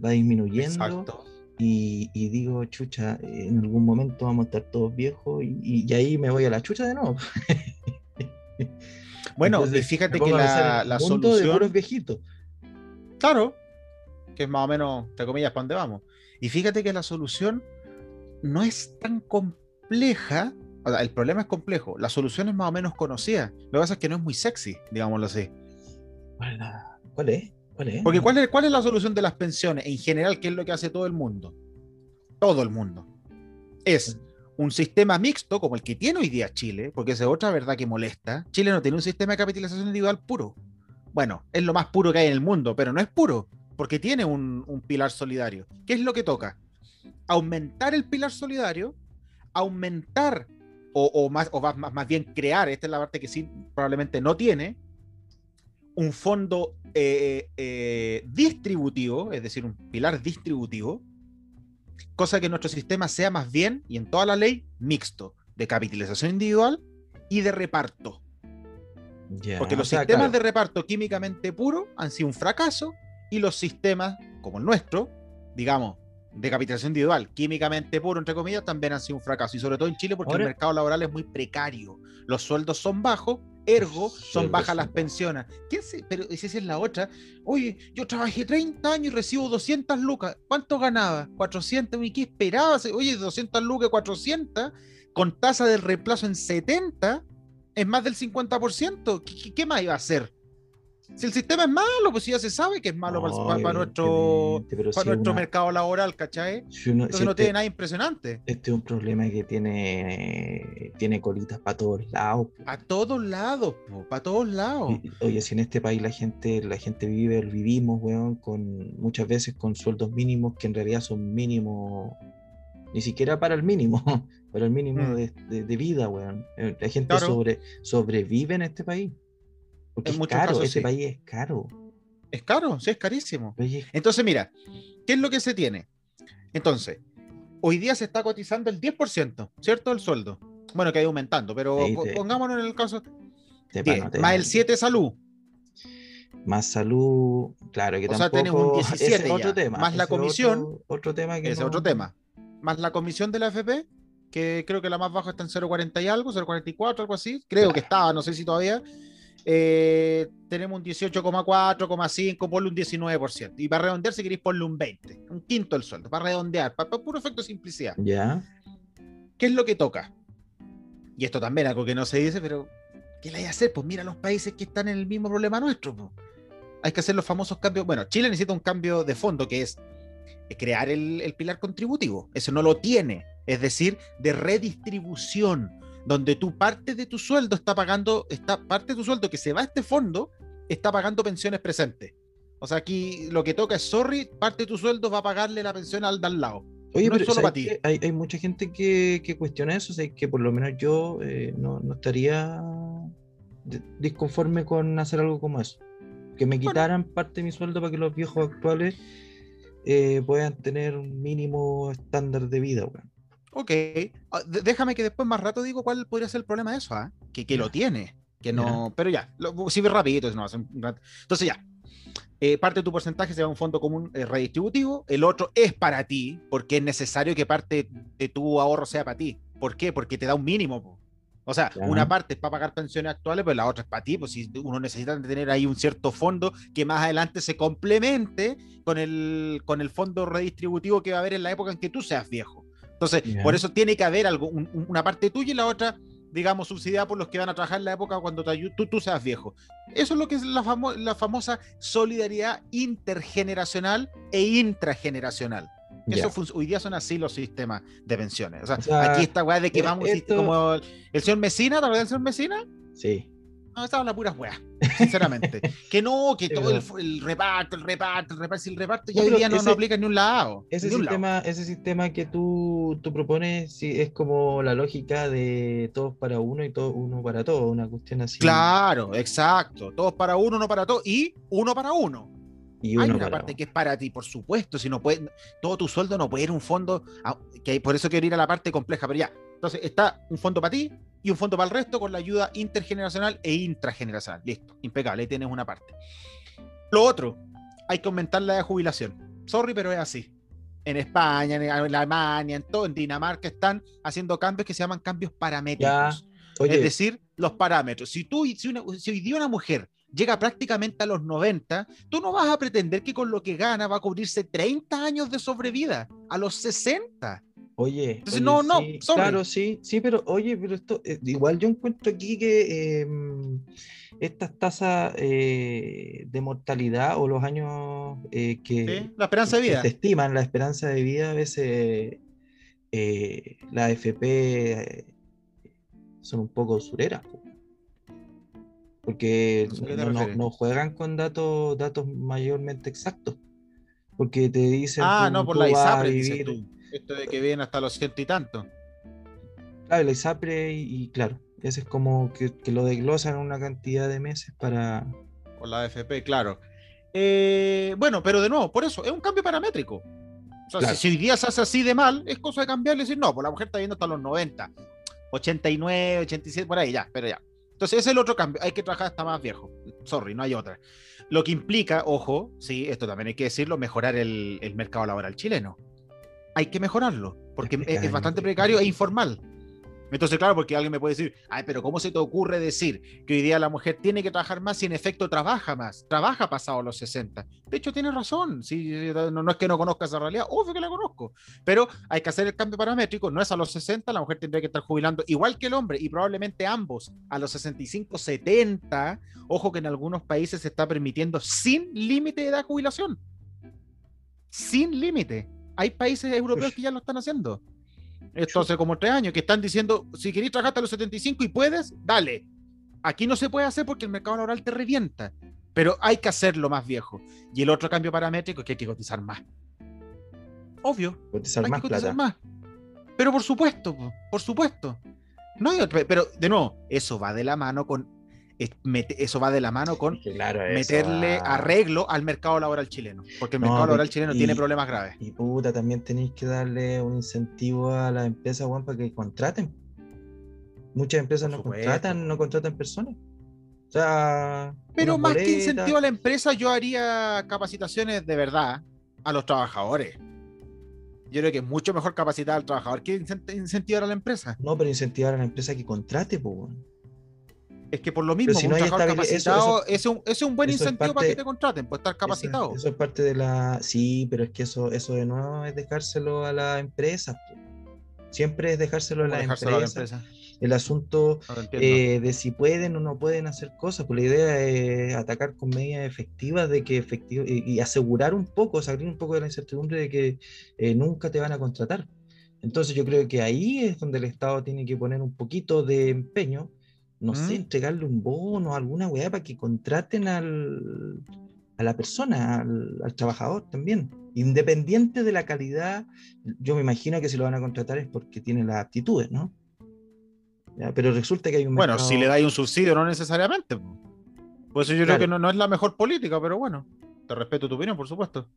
va disminuyendo. Exacto. Y, y digo, chucha, eh, en algún momento vamos a estar todos viejos y, ahí me voy a la chucha de nuevo. Bueno, Entonces, y fíjate que la, la mundo de solución. puros viejitos. Claro, que es más o menos, entre comillas, para dónde vamos. Y fíjate que la solución no es tan compleja. O sea, el problema es complejo. La solución es más o menos conocida. Lo que pasa es que no es muy sexy, digámoslo así. ¿Cuál es? Porque. ¿cuál es, ¿cuál es la solución de las pensiones? En general, ¿qué es lo que hace todo el mundo? Todo el mundo. Es un sistema mixto como el que tiene hoy día Chile, porque esa es otra verdad que molesta. Chile no tiene un sistema de capitalización individual puro. Bueno, es lo más puro que hay en el mundo, pero no es puro, porque tiene un, un pilar solidario. ¿Qué es lo que toca? Aumentar el pilar solidario, aumentar, o, o más, o más, más bien crear, esta es la parte que sí probablemente no tiene, un fondo eh, eh, distributivo, es decir, un pilar distributivo, cosa que nuestro sistema sea más bien, y en toda la ley, mixto, de capitalización individual y de reparto. Ya, Porque los sistemas claro, de reparto químicamente puro han sido un fracaso y los sistemas, como el nuestro, digamos, de capitalización individual, químicamente puro, entre comillas, también han sido un fracaso. Y sobre todo en Chile porque el mercado laboral es muy precario. Los sueldos son bajos, ergo son bajas las pensiones. ¿Quién se- Pero esa es la otra. Oye, yo trabajé 30 años y recibo 200 lucas. ¿Cuánto ganaba? 400. ¿Y qué esperabas? Oye, 200 lucas, 400, con tasa del reemplazo en 70, es más del 50%. ¿Qué, qué- qué más iba a hacer? Si el sistema es malo, pues ya se sabe que es malo para, no, para- para nuestro, para si nuestro una- mercado laboral, ¿cachai? si uno- Entonces si no este- tiene nada impresionante. Este es un problema que tiene, tiene colitas para todos lados. po. A todos lados, para todos lados. Y- Oye, si en este país la gente, la gente vive, vivimos, weón, con muchas veces con sueldos mínimos que en realidad son mínimos Ni siquiera para el mínimo, para el mínimo Mm. de, de- de vida, weón. Eh, La gente Claro. sobre, sobrevive en este país. Porque En es muchos caro, casos, sí. país es caro. Es caro, sí, es carísimo. Entonces, mira, ¿qué es lo que se tiene? Entonces, hoy día se está cotizando el 10%, ¿cierto? El sueldo. Bueno, que ha ido aumentando, pero Sí, po- te- pongámonos en el caso te 10, panotea. más el 7 salud. Más salud, claro que O sea, tampoco... tenés un ese 17 es otro ya, tema. más la ese comisión, Otro, otro tema que Ese es no- otro tema. Más la comisión de la FP, que creo que la más baja está en 0,40 y algo, 0,44, algo así. Creo que estaba, no sé si todavía. Eh, tenemos un 18,4,5, ponle un 19%. Y para redondear, si queréis, ponle un 20, un quinto del sueldo, para redondear, para, para puro efecto de simplicidad. Ya. ¿Qué es lo que toca? Y esto también algo que no se dice, pero ¿qué le hay a hacer? Pues mira los países que están en el mismo problema nuestro. po. Hay que hacer los famosos cambios. Bueno, Chile necesita un cambio de fondo que es crear el, el pilar contributivo. Eso no lo tiene. Es decir, de redistribución, donde tú parte de tu sueldo está pagando, está parte de tu sueldo que se va a este fondo, está pagando pensiones presentes. O sea, aquí lo que toca es, sorry, parte de tu sueldo va a pagarle la pensión al de al lado. Oye, No pero solo ¿sabes para ti. qué? Hay, hay mucha gente que, que cuestiona eso, o sea, que por lo menos yo eh, no, no estaría disconforme con hacer algo como eso. Que me quitaran parte de mi sueldo para que los viejos actuales eh, puedan tener un mínimo estándar de vida, weón. Ok, Ah, déjame que después más rato digo cuál podría ser el problema de eso, ¿ah? que, lo tiene, que no, pero ya, lo, si ve rapidito, no, hace un rato. entonces ya, eh, parte de tu porcentaje se va a un fondo común eh, redistributivo, el otro es para ti, porque es necesario que parte de tu ahorro sea para ti, ¿por qué? Porque te da un mínimo, po. o sea, una parte es para pagar pensiones actuales, pero la otra es para ti, pues si uno necesita tener ahí un cierto fondo que más adelante se complemente con el, con el fondo redistributivo que va a haber en la época en que tú seas viejo. Entonces, por eso tiene que haber algo, un- un- una parte tuya y la otra, digamos, subsidiada por los que van a trabajar en la época cuando te tú, tú seas viejo. Eso es lo que es la, famo- la famosa solidaridad intergeneracional e intrageneracional. Eso fun- hoy día son así los sistemas de pensiones. O sea, O sea, aquí esta weá de que eh, vamos, esto- como el, el señor Mesina, ¿te acuerdas del señor Mesina? Sí. No, estaban las puras weas, sinceramente. que no, que todo el, reparto, el reparto, el reparto, y el reparto, ya hoy día no, no aplica ni un lado. Ese lado. sistema, ese sistema que tú, tú propones sí, es como la lógica de todos para uno y todo uno para todos, una cuestión así. Claro, exacto. Todos para uno, uno para todos y uno para uno. Y Hay una parte uno. que es para ti, por supuesto. Si no puede, todo tu sueldo no puede ir a un fondo, a- que por eso quiero ir a la parte compleja, pero ya. Entonces está un fondo para ti y un fondo para el resto con la ayuda intergeneracional e intrageneracional. Listo, impecable, ahí tienes una parte. Lo otro, hay que aumentar la jubilación. Sorry, pero es así. En España, en Alemania, en todo, en Dinamarca están haciendo cambios que se llaman cambios paramétricos. Es decir, los parámetros. Si tú, si, una, si hoy día una mujer llega prácticamente a los 90, tú no vas a pretender que con lo que gana va a cubrirse 30 años de sobrevida a los 60. Oye, Entonces, oye, no, no, sí, sorry. claro, sí, sí, pero oye, pero esto, eh, igual yo encuentro aquí que eh, estas tasas eh, de mortalidad o los años eh, que, ¿sí? La esperanza de vida. se estiman, la esperanza de vida, a veces la AFP son un poco usureras. po. Porque No juegan con datos, datos mayormente exactos. Porque te dicen. Ah, tú- no, por la ISAPRE, dices vivir- tú. Esto de que vienen hasta los ciento y tanto. Claro, la ISAPRE y, y claro, ese es como que, que lo desglosan una cantidad de meses para... Por la AFP, claro. Eh, bueno, pero de nuevo, por eso, es un cambio paramétrico. O sea, Claro. si, si hoy día se hace así de mal, es cosa de cambiarle y decir, no, pues la mujer está viendo hasta los 90, 89, 87, por ahí, ya, pero ya. Entonces, ese es el otro cambio. Hay que trabajar hasta más viejo. Sorry, no hay otra. Lo que implica, ojo, sí, esto también hay que decirlo, mejorar el, el mercado laboral chileno. Hay que mejorarlo, porque Es es, bastante precario. e informal. Entonces, claro, porque alguien me puede decir, ay, pero ¿cómo se te ocurre decir que hoy día la mujer tiene que trabajar más si en efecto trabaja más? Trabaja pasado los 60. De hecho, tienes razón. No, no es que no conozca esa realidad, obvio que la conozco. Pero hay que hacer el cambio paramétrico. No es a los 60, la mujer tendría que estar jubilando igual que el hombre y probablemente ambos a los 65, 70. Ojo que en algunos países se está permitiendo sin límite de edad de jubilación. Sin límite. Hay países europeos que ya lo están haciendo. Esto hace como tres años, que están diciendo, si querés trabajar hasta los 75 y puedes, dale. Aquí no se puede hacer porque el mercado laboral te revienta, pero hay que hacerlo más viejo. Y el otro cambio paramétrico es que hay que cotizar más. Obvio, cotizar hay más que cotizar plata. más. Pero por supuesto, por supuesto. No, pero de nuevo, eso va de la mano con eso va de la mano con meterle arreglo al mercado laboral chileno, porque el mercado laboral chileno tiene problemas graves. Y puta, también tenéis que darle un incentivo a las empresas, Juan, para que contraten. Muchas empresas no contratan, no contratan personas. O sea, pero más que incentivo a la empresa, yo haría capacitaciones de verdad a los trabajadores. Yo creo que es mucho mejor capacitar al trabajador que incentivar a la empresa. No, pero incentivar a la empresa que contrate, pues. Es que por lo mismo, si no trabajador capacitado es, un, es un buen incentivo para que te contraten, pues estar capacitado. Eso, es parte de la. Sí, pero es que eso, eso de nuevo es dejárselo a la empresa. Siempre es dejárselo a la, empresa. El asunto eh, de si pueden o no pueden hacer cosas, pues la idea es atacar con medidas efectivas de que efectivo, y, asegurar un poco, salir un poco de la incertidumbre de que eh, nunca te van a contratar. Entonces yo creo que ahí es donde el Estado tiene que poner un poquito de empeño no sé, ¿Mm? entregarle un bono, alguna weá para que contraten al, a la persona, al, trabajador también. Independiente de la calidad, yo me imagino que si lo van a contratar es porque tiene las aptitudes, ¿no? Pero resulta que hay un... Bueno, si le dais un subsidio, no necesariamente. Pues yo creo que no, no, es la mejor política, pero bueno, te respeto tu opinión, por supuesto.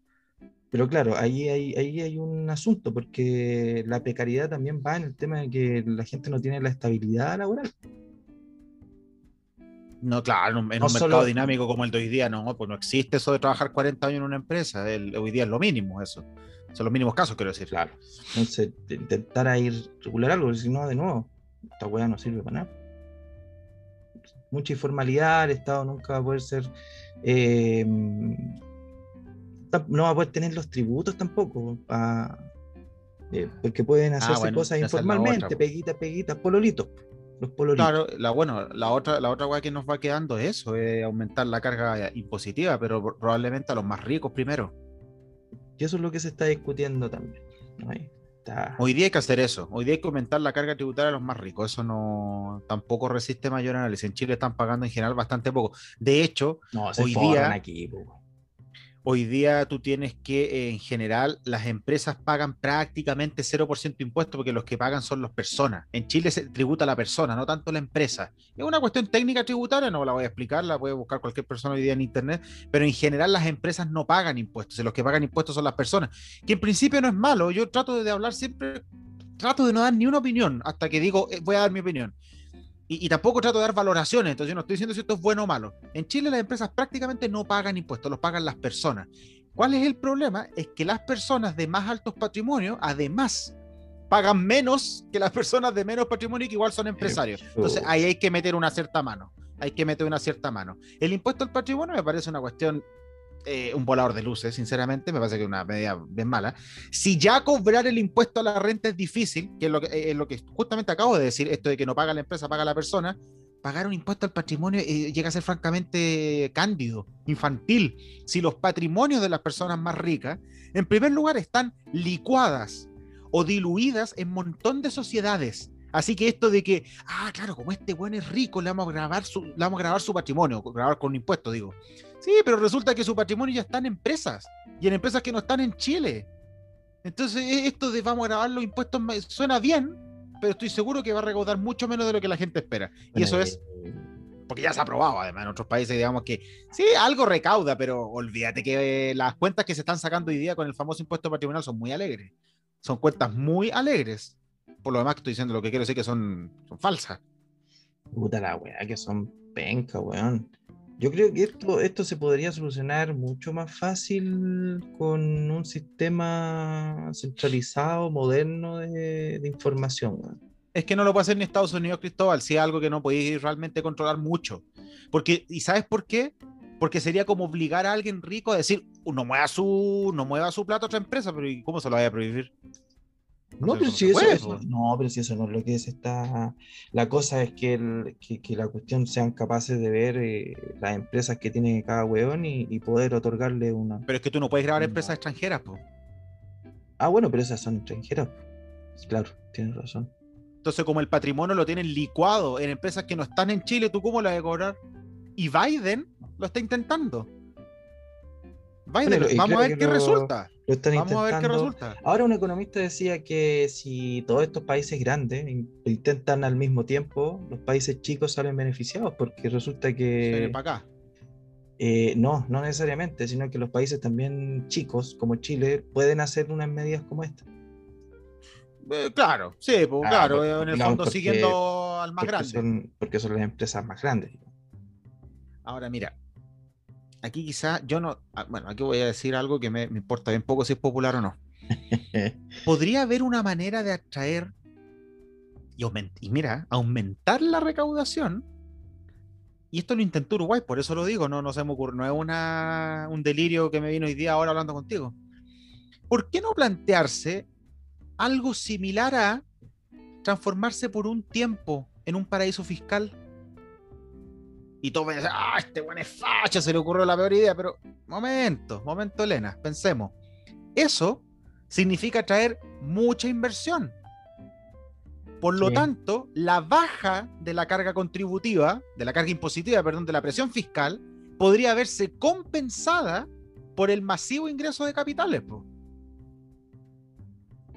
Pero claro, ahí hay, ahí hay un asunto, porque la precariedad también va en el tema de que la gente no tiene la estabilidad laboral. No, claro, en un, mercado dinámico como el de hoy día, no, pues no existe eso de trabajar 40 años en una empresa. hoy día es lo mínimo, eso. Son los mínimos casos, quiero decir. Claro. Entonces, intentar ir regular algo, si no, de nuevo, esta weá no sirve para nada. Mucha informalidad, el Estado nunca va a poder ser. Eh, no va a poder tener los tributos tampoco, eh, porque pueden ah, hacerse cosas informalmente, peguitas, peguitas, pololitos. Claro, la, bueno, la otra, la otra cosa que nos va quedando es eso, es aumentar la carga impositiva, pero probablemente a los más ricos primero. Y eso es lo que se está discutiendo también. Hoy día hay que hacer eso. Hoy día hay que aumentar la carga tributaria a los más ricos. Eso no tampoco resiste mayor análisis. En Chile están pagando en general bastante poco. De hecho, hoy día aquí, Hoy día tú tienes que, en general, las empresas pagan prácticamente 0% de impuestos porque los que pagan son las personas. En Chile se tributa la persona, no tanto la empresa. Es una cuestión técnica tributaria, no la voy a explicar, la puede buscar cualquier persona hoy día en Internet, pero en general las empresas no pagan impuestos los que pagan impuestos son las personas, que en principio no es malo. Yo trato de hablar siempre, trato de no dar ni una opinión hasta que digo, eh, voy a dar mi opinión y, tampoco trato de dar valoraciones, entonces yo no estoy diciendo si esto es bueno o malo. En Chile las empresas prácticamente no pagan impuestos, los pagan las personas. ¿Cuál es el problema? Es que las personas de más altos patrimonios, además, pagan menos que las personas de menos patrimonio que igual son empresarios. Entonces ahí hay que meter una cierta mano. Hay que meter una cierta mano. El impuesto al patrimonio me parece una cuestión eh, un volador de luces, sinceramente, me parece que es una medida bien mala. Si ya cobrar el impuesto a la renta es difícil, que es lo que, eh, es lo que justamente acabo de decir, esto de que no paga la empresa, paga la persona, pagar un impuesto al patrimonio eh, llega a ser francamente cándido, infantil. Si los patrimonios de las personas más ricas, en primer lugar, están licuadas o diluidas en montón de sociedades. Así que esto de que, ah, claro, como este buen es rico, le vamos a grabar su, le vamos a grabar su patrimonio, grabar con un impuesto, digo. Sí, pero resulta que su patrimonio ya está en empresas y en empresas que no están en Chile. Entonces, e, esto de vamos a grabar los impuestos suena bien, pero estoy seguro que va a recaudar mucho menos de lo que la gente espera. Y eso es porque ya se ha aprobado, además, en otros países, digamos que sí, algo recauda, pero olvídate que las cuentas que se están sacando hoy día con el famoso impuesto patrimonial son muy alegres. Son cuentas muy alegres. Por lo demás, que estoy diciendo lo que quiero decir que son, son falsas. Puta la weá, que son penca, weón. Yo creo que esto, esto se podría solucionar mucho más fácil con un sistema centralizado, moderno de, información. Es que no lo puede hacer ni Estados Unidos, Cristóbal, si es algo que no podéis realmente controlar mucho. Porque, ¿y sabes por qué? Porque sería como obligar a alguien rico a decir, no mueva su, no mueva su plato a otra empresa, pero ¿cómo se lo vaya a prohibir? No, pero si eso, no, pero si eso no es lo que es esta. La cosa es que, que, la cuestión sean capaces de ver eh, las empresas que tiene cada weón y, poder otorgarle una. Pero es que tú no puedes grabar empresas extranjeras, po. Ah, bueno, pero esas son extranjeras. Claro, tienes razón. Entonces, como el patrimonio lo tienen licuado en empresas que no están en Chile, ¿tú cómo lo vas a cobrar? Y Biden lo está intentando. Vamos a ver qué resulta. vamos a ver qué resulta. Ahora un economista decía que si todos estos países grandes intentan al mismo tiempo, los países chicos salen beneficiados porque resulta que... para acá. Eh, no, no necesariamente, sino que los países también chicos, como Chile, pueden hacer unas medidas como esta. Eh, claro, sí, pues, ah, claro, en el fondo siguiendo al más grande. porque son las empresas más grandes. Ahora, mira, aquí quizá yo no, ah, bueno, aquí voy a decir algo que me, importa bien poco si es popular o no. ¿Podría haber una manera de atraer y, y mira, aumentar la recaudación y esto lo intentó Uruguay, por eso lo digo, no, no se me ocurre, no es una, un delirio que me vino hoy día ahora hablando contigo. ¿Por qué no plantearse algo similar a transformarse por un tiempo en un paraíso fiscal? Y todo me dice, ah, este buen es facha, se le ocurrió la peor idea, pero momento, momento, Elena, pensemos. Eso significa traer mucha inversión. Por lo tanto, la baja de la carga contributiva, de la carga impositiva, perdón, de la presión fiscal, podría verse compensada por el masivo ingreso de capitales.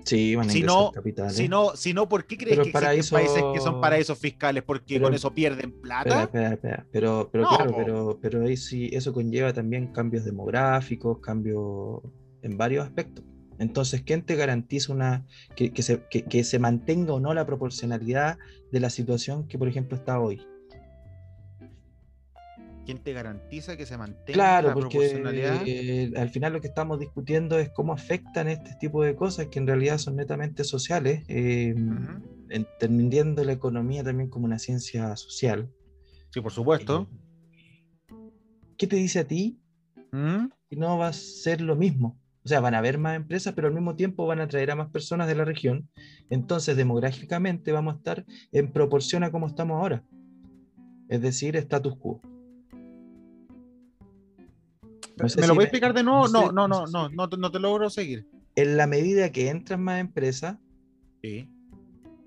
Sí, van a si no, capitales. Si no, si no, ¿por qué crees que existen países que son paraísos fiscales? ¿Porque con eso pierden plata? Espera, espera, Pero, pero claro, pero, pero ahí sí, eso conlleva también cambios demográficos, cambios en varios aspectos. Entonces, ¿quién te garantiza una, que, se, que, se, mantenga o no la proporcionalidad de la situación que, por ejemplo, está hoy? ¿Quién te garantiza que se mantenga claro, la proporcionalidad? Eh, al final lo que estamos discutiendo es cómo afectan este tipo de cosas que en realidad son netamente sociales, eh, entendiendo la economía también como una ciencia social. Sí, por supuesto. Eh, ¿Qué te dice a ti ¿Mm? que no va a ser lo mismo? O sea, van a haber más empresas, pero al mismo tiempo van a traer a más personas de la región. Entonces, demográficamente vamos a estar en proporción a cómo estamos ahora. Es decir, status quo. ¿Me lo voy a explicar de nuevo? No, no, no, no, no, no, te logro seguir. En la medida que entran más empresas,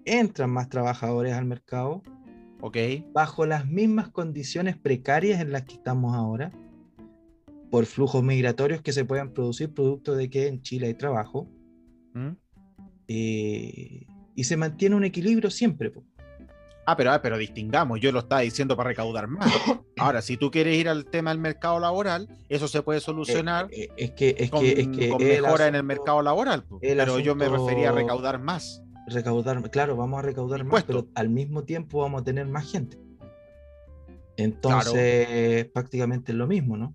entran más trabajadores al mercado, okay. bajo las mismas condiciones precarias en las que estamos ahora, por flujos migratorios que se puedan producir producto de que en Chile hay trabajo. ¿Mm? Eh, y se mantiene un equilibrio siempre. Ah, pero, ah, pero distingamos, yo lo estaba diciendo para recaudar más. Ahora, si tú quieres ir al tema del mercado laboral, eso se puede solucionar eh, eh, es que, es con, que, es que mejora en el mercado laboral. Pero yo me refería a recaudar más. Recaudar, claro, vamos a recaudar más, pero al mismo tiempo vamos a tener más gente. Entonces, prácticamente es lo mismo, ¿no?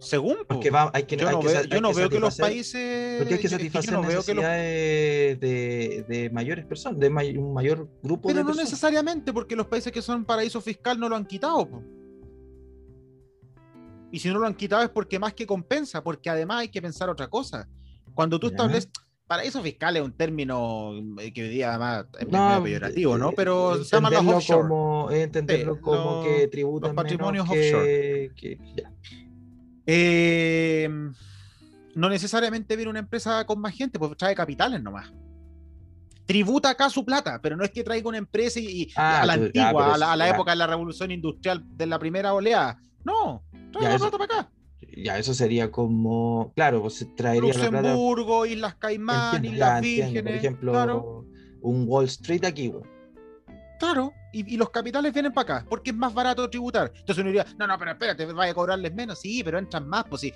Según. Porque va, hay que, yo, no, veo, yo no veo que los países. Porque hay que satisfacer no necesidades de, de, mayores personas, de un mayor grupo Pero no necesariamente, porque los países que son paraíso fiscal no lo han quitado. Y si no lo han quitado es porque más que compensa, porque además hay que pensar otra cosa. Cuando tú estableces. Paraíso fiscal es un término eh, que hoy día además es no, peyorativo, ¿no? Eh, Pero se llama los offshore. Como, entenderlo como que tributan los patrimonios offshore. Que, ya. Eh, no necesariamente viene una empresa con más gente, pues trae capitales nomás. Tributa acá su plata, pero no es que traiga una empresa y, ah, a la antigua, a la, época de la revolución industrial de la primera oleada. No, trae la plata para acá. Ya, eso sería como, claro, pues traería Luxemburgo, Islas Caimán, Islas Vírgenes. Por ejemplo, un Wall Street aquí, güey. Claro, y, los capitales vienen para acá, porque es más barato tributar. Entonces uno diría, no, no, pero espérate, vaya a cobrarles menos. Sí, pero entran más, pues sí.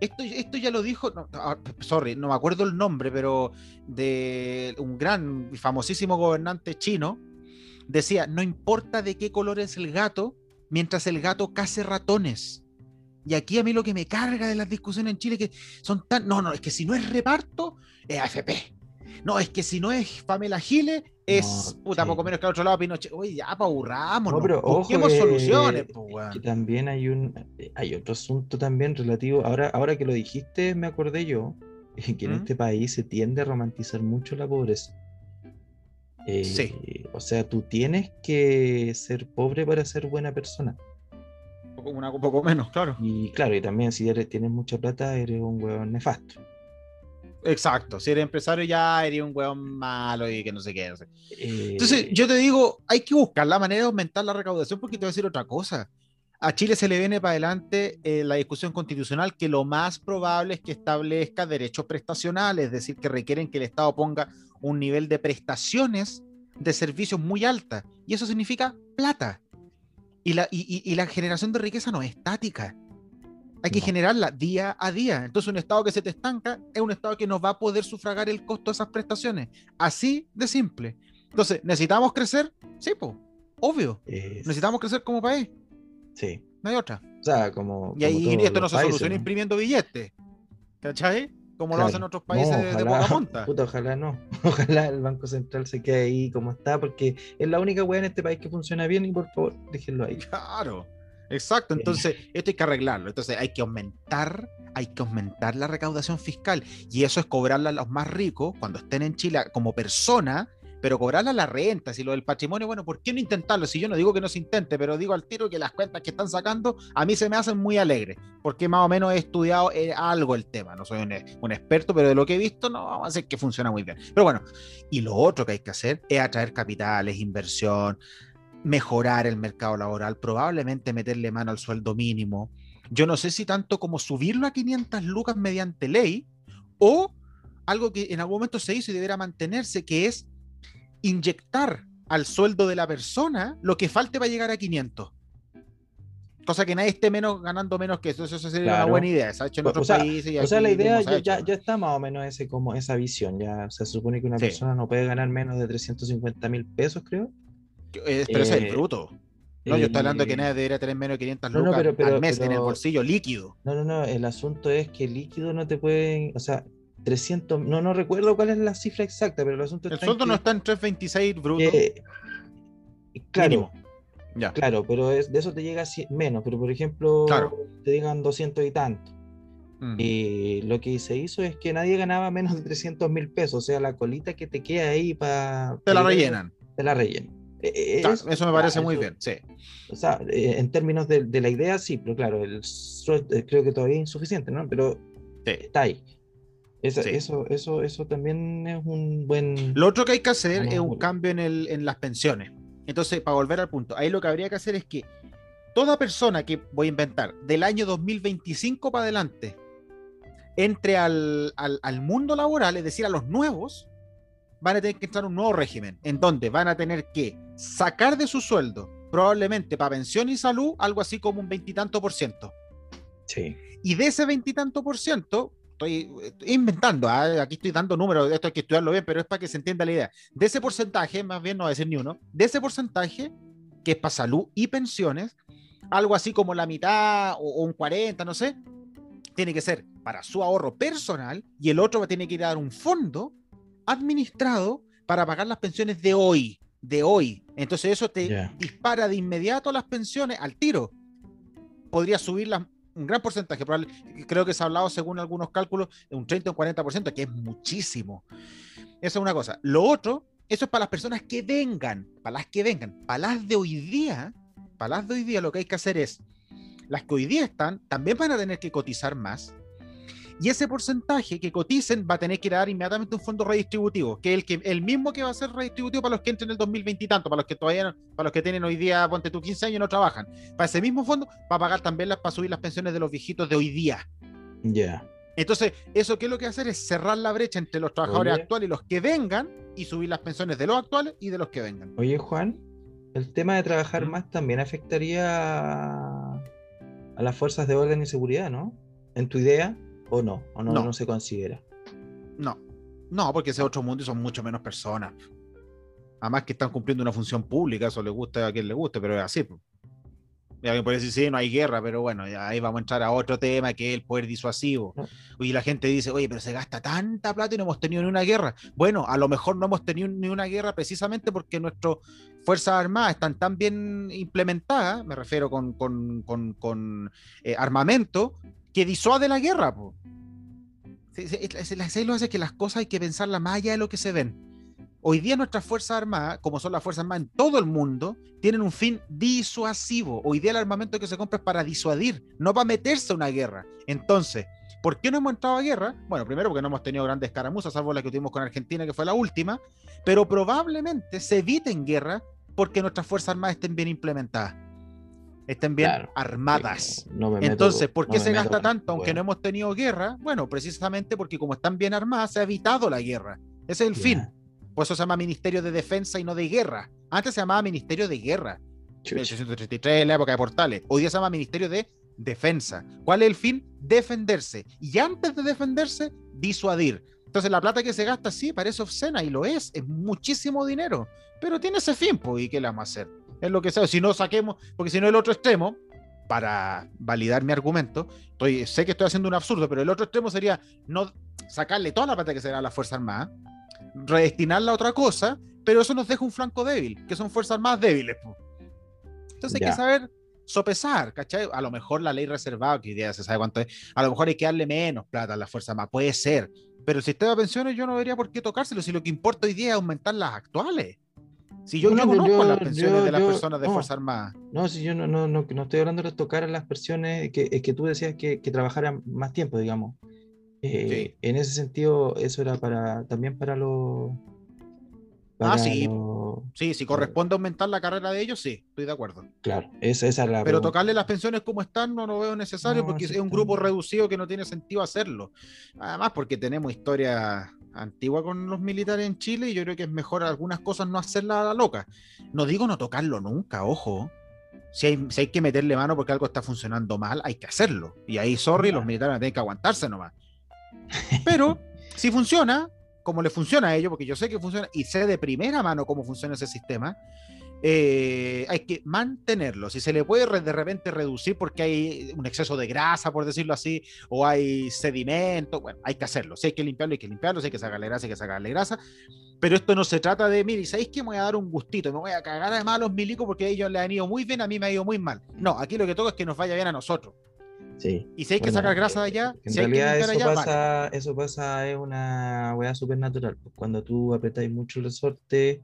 Esto, esto ya lo dijo, ah, sorry, no me acuerdo el nombre, pero de un gran, famosísimo gobernante chino, decía, no importa de qué color es el gato, mientras el gato case ratones. Y aquí a mí lo que me carga de las discusiones en Chile que son tan, no, no, es que si no es reparto, es AFP. No, es que si no es Pamela Giles, es puta, poco menos que al otro lado Pinochet. Oye, ya, pa' aburramos. No, pero Busquemos soluciones, que también hay un hay otro asunto también relativo. Ahora, ahora que lo dijiste, me acordé yo que en ¿Mm? este país se tiende a romantizar mucho la pobreza. Eh, sí. O sea, tú tienes que ser pobre para ser buena persona. Un poco menos, claro. Y claro, y también si eres, tienes mucha plata, eres un huevón nefasto. Exacto, si eres empresario ya eres un weón malo y que no sé qué. Entonces, eh, yo te digo, hay que buscar la manera de aumentar la recaudación porque te voy a decir otra cosa. a Chile se le viene para adelante eh, la discusión constitucional que lo más probable es que establezca derechos prestacionales, es decir, que requieren que el Estado ponga un nivel de prestaciones de servicios muy alta. Y eso significa plata. Y la, y, la generación de riqueza no es estática. Hay que generarla día a día. Entonces, un Estado que se te estanca es un Estado que no va a poder sufragar el costo de esas prestaciones. Así de simple. Entonces, ¿necesitamos crecer? Sí, pues, obvio. Necesitamos crecer como país. Sí. No hay otra. O sea, como. Y ahí esto no se soluciona imprimiendo billetes. ¿Cachai? Como lo hacen otros países de poca monta. ojalá no. Ojalá el Banco Central se quede ahí como está, porque es la única weá en este país que funciona bien y por favor, déjenlo ahí. Claro. Exacto, entonces esto hay que arreglarlo. Entonces hay que aumentar, hay que aumentar la recaudación fiscal y eso es cobrarle a los más ricos cuando estén en Chile como persona pero cobrarla la renta, si lo del patrimonio, bueno, ¿por qué no intentarlo? Si yo no digo que no se intente, pero digo al tiro que las cuentas que están sacando a mí se me hacen muy alegres, porque más o menos he estudiado eh, algo el tema, no soy un, experto, pero de lo que he visto no vamos a decir que funciona muy bien. Pero bueno, y lo otro que hay que hacer es atraer capitales, inversión, mejorar el mercado laboral, probablemente meterle mano al sueldo mínimo. Yo no sé si tanto como subirlo a 500 lucas mediante ley o algo que en algún momento se hizo y deberá mantenerse, que es inyectar al sueldo de la persona lo que falte para llegar a 500. Cosa que nadie esté menos ganando menos que eso. Eso sería una buena idea. Se ha hecho en otros países. o sea, la idea ya, ya, está más o menos ese, como esa visión. Ya se supone que una persona no puede ganar menos de 350 mil pesos, creo. Eh, pero ese es el bruto. No, yo estoy hablando de que nadie debería tener menos de 500 lucas al mes en el bolsillo líquido. No, no, no. El asunto es que líquido no te pueden. O sea, 300, no, no recuerdo cuál es la cifra exacta, pero el asunto El sueldo no está en 326 bruto. claro, ya. claro, pero de eso te llega menos, pero por ejemplo, te digan 200 y tanto. Mm. Y lo que se hizo es que nadie ganaba menos de 300 mil pesos, o sea, la colita que te queda ahí para... Te la rellenan. Te la rellenan. E, e, eso me parece muy bien, sí. O sea, eh, en términos de, la idea, sí, pero claro, el eh, creo que todavía es insuficiente, ¿no? Pero está ahí. Eso, eso, eso, también es un buen. Lo otro que hay que hacer es un cambio en, el, en las pensiones. Entonces, para volver al punto, ahí lo que habría que hacer es que toda persona que voy a inventar del año 2025 para adelante entre al, al, mundo laboral, es decir, a los nuevos, van a tener que entrar un nuevo régimen, en donde van a tener que sacar de su sueldo, probablemente para pensión y salud, algo así como un veintitanto por ciento. Sí. Y de ese veintitanto por ciento, estoy, inventando, ¿ah? aquí estoy dando números, esto hay que estudiarlo bien, pero es para que se entienda la idea. De ese porcentaje, más bien no voy a decir ni uno, de ese porcentaje, que es para salud y pensiones, algo así como la mitad o, un 40, no sé, tiene que ser para su ahorro personal y el otro tiene que ir a dar un fondo administrado para pagar las pensiones de hoy, de hoy. Entonces eso te dispara de inmediato las pensiones al tiro. Podría subir las un gran porcentaje, creo que se ha hablado según algunos cálculos de un 30 o un 40%, que es muchísimo. Eso es una cosa. Lo otro, eso es para las personas que vengan, para las que vengan, para las de hoy día, para las de hoy día lo que hay que hacer es, las que hoy día están, también van a tener que cotizar más, y ese porcentaje que coticen va a tener que dar inmediatamente un fondo redistributivo, que es el, que, el mismo que va a ser redistributivo para los que entren en el 2020 y tanto, para los que todavía no, para los que tienen hoy día, ponte tú 15 años y no trabajan. Para ese mismo fondo va a pagar también las, para subir las pensiones de los viejitos de hoy día. Ya. Entonces, eso qué es lo que va a hacer es cerrar la brecha entre los trabajadores actuales y los que vengan y subir las pensiones de los actuales y de los que vengan. Oye, Juan, el tema de trabajar más también afectaría a las fuerzas de orden y seguridad, ¿no? En tu idea. ¿O no? ¿O no, no. se considera? No, no, porque ese otro mundo y son mucho menos personas. Además que están cumpliendo una función pública, eso le gusta a quien le guste, pero es así. Y alguien puede decir, sí, no hay guerra, pero bueno, ahí vamos a entrar a otro tema que es el poder disuasivo. Y la gente dice, oye, pero se gasta tanta plata y no hemos tenido ni una guerra. Bueno, a lo mejor no hemos tenido ni una guerra precisamente porque nuestras Fuerzas Armadas están tan bien implementadas, me refiero con, con, con, con eh, armamento, que disuade la guerra. Po. lo hace que las cosas hay que pensarlas más allá de lo que se ven. Hoy día nuestras Fuerzas Armadas, como son las Fuerzas Armadas en todo el mundo, tienen un fin disuasivo. Hoy día el armamento que se compra es para disuadir, no para meterse a una guerra. Entonces, ¿por qué no hemos entrado a guerra? Bueno, primero porque no hemos tenido grandes caramuzas, salvo la que tuvimos con Argentina, que fue la última, pero probablemente se eviten guerra porque nuestras Fuerzas Armadas estén bien implementadas. Estén bien Claro. armadas. No me meto- Entonces, ¿por qué se meto gasta tanto aunque no hemos tenido guerra? Bueno, precisamente porque como están bien armadas, se ha evitado la guerra. Ese es el fin. Por eso se llama Ministerio de Defensa y no de Guerra. Antes se llamaba Ministerio de Guerra. chucha. 1833, en la época de Portales. Hoy día se llama Ministerio de Defensa. ¿Cuál es el fin? Defenderse. Y antes de defenderse, disuadir. Entonces la plata que se gasta sí parece obscena y lo es, es muchísimo dinero, pero tiene ese fin, pues, ¿y qué le vamos a hacer? Es lo que sea, si no saquemos, porque si no el otro extremo, para validar mi argumento, estoy, sé que estoy haciendo un absurdo, pero el otro extremo sería no sacarle toda la plata que se da a la Fuerza Armada, redestinarla a otra cosa, pero eso nos deja un flanco débil, que son Fuerzas Armadas débiles. Entonces hay Ya. que saber sopesar, ¿cachai? A lo mejor la ley reservada, que día se sabe cuánto es, a lo mejor hay que darle menos plata a la Fuerza Armada, puede ser, pero el sistema de pensiones yo no vería por qué tocárselo, si lo que importa hoy día es aumentar las actuales. Si yo, No, yo conozco yo- las pensiones yo- de las personas de no. Fuerza Armada. No, si yo no, no, no, no estoy hablando de tocar a las personas, que, es que tú decías que, que trabajaran más tiempo, digamos. Eh, En ese sentido, eso era para también para los. Ah, sí. los- Sí, si corresponde aumentar la carrera de ellos, sí, estoy de acuerdo. Claro, esa, esa es la. Pero pregunta. tocarle las pensiones como están no lo veo necesario No, porque sí es un grupo reducido que no tiene sentido hacerlo. Además, porque tenemos historia antigua con los militares en Chile y yo creo que es mejor algunas cosas no hacerlas a la loca. No digo no tocarlo nunca, ojo. Si hay, si hay que meterle mano porque algo está funcionando mal, hay que hacerlo. Y ahí, sorry, los militares van a tener que aguantarse nomás. Pero si funciona, como le funciona a ellos, porque yo sé que funciona y sé de primera mano cómo funciona ese sistema, eh, hay que mantenerlo. Si se le puede de repente reducir porque hay un exceso de grasa, por decirlo así, o hay sedimento, bueno, hay que hacerlo. Si hay que limpiarlo, hay que limpiarlo. Si hay que sacarle grasa, hay que sacarle grasa. Pero esto no se trata de, mire, ¿sabéis que me voy a dar un gustito? Me voy a cagar además a los milicos porque a ellos les han ido muy bien, a mí me ha ido muy mal. No, aquí lo que toca es que nos vaya bien a nosotros. Sí. Y si hay que Bueno, sacar grasa de allá, En si hay que realidad eso allá, pasa, vale. eso pasa, es una weá súper natural. pues, Cuando tú apretáis mucho el resorte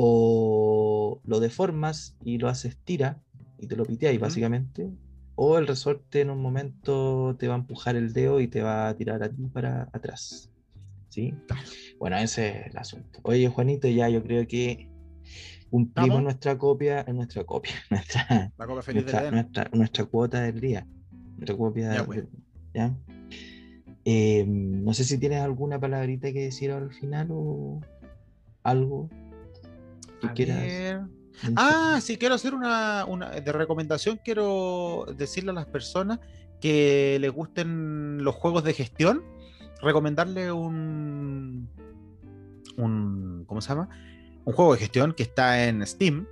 o lo deformas y lo haces tira y te lo piteáis básicamente, o el resorte en un momento te va a empujar el dedo y te va a tirar a ti para atrás. ¿Sí? Bueno, ese es el asunto. Oye, Juanito, ya yo creo que cumplimos ¿Estamos? nuestra copia, nuestra copia, nuestra, La copa feliz nuestra, nuestra, nuestra cuota del día. Nuestra copia Ya, pues. ¿ya? Eh, no sé si tienes alguna palabrita que decir al final o algo que A quieras. ver. mencionar. Ah, sí, quiero hacer una, una de recomendación. Quiero decirle a las personas que les gusten los juegos de gestión, recomendarle un, un ¿cómo se llama? Un juego de gestión que está en Steam.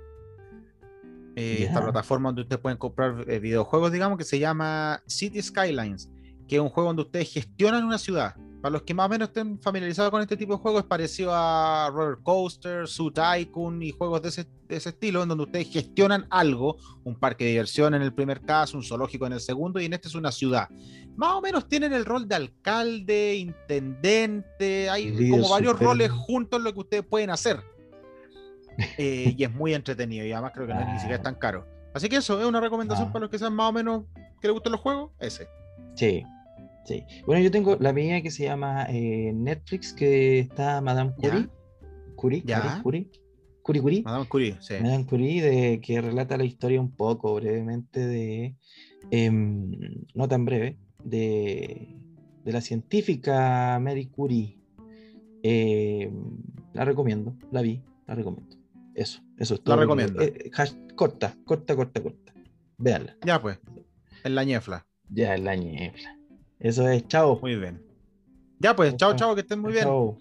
Eh, Esta plataforma donde ustedes pueden comprar eh, videojuegos, digamos, que se llama City Skylines, que es un juego donde ustedes gestionan una ciudad. Para los que más o menos estén familiarizados con este tipo de juegos, es parecido a Roller Coaster, Zoo Tycoon y juegos de ese, de ese estilo, en donde ustedes gestionan algo, un parque de diversión en el primer caso, un zoológico en el segundo, y en este es una ciudad. Más o menos tienen el rol de alcalde, intendente, hay Líder como varios roles juntos en lo que ustedes pueden hacer. Eh, y es muy entretenido, y además creo que no es ni siquiera es tan caro. Así que eso es una recomendación Ah. para los que sean más o menos que les gusten los juegos, ese. Sí, sí. Bueno, yo tengo la mía que se llama eh, Netflix, que está Madame. Curie. Curie, Ya. Curie. Curie Curie. Madame Curie, sí. Madame Curie, de, que relata la historia un poco brevemente de, em, no tan breve, de, de la científica Marie Curie. Em, la recomiendo, la vi, la recomiendo. Eso, eso es todo. lo que- recomienda. eh, hash- corta, corta, corta, corta. Véanla. Ya pues, en la ñefla. Ya es la niebla. Eso es, chao. Muy bien. Ya pues, chao, Chao. que estén muy bien. Chao.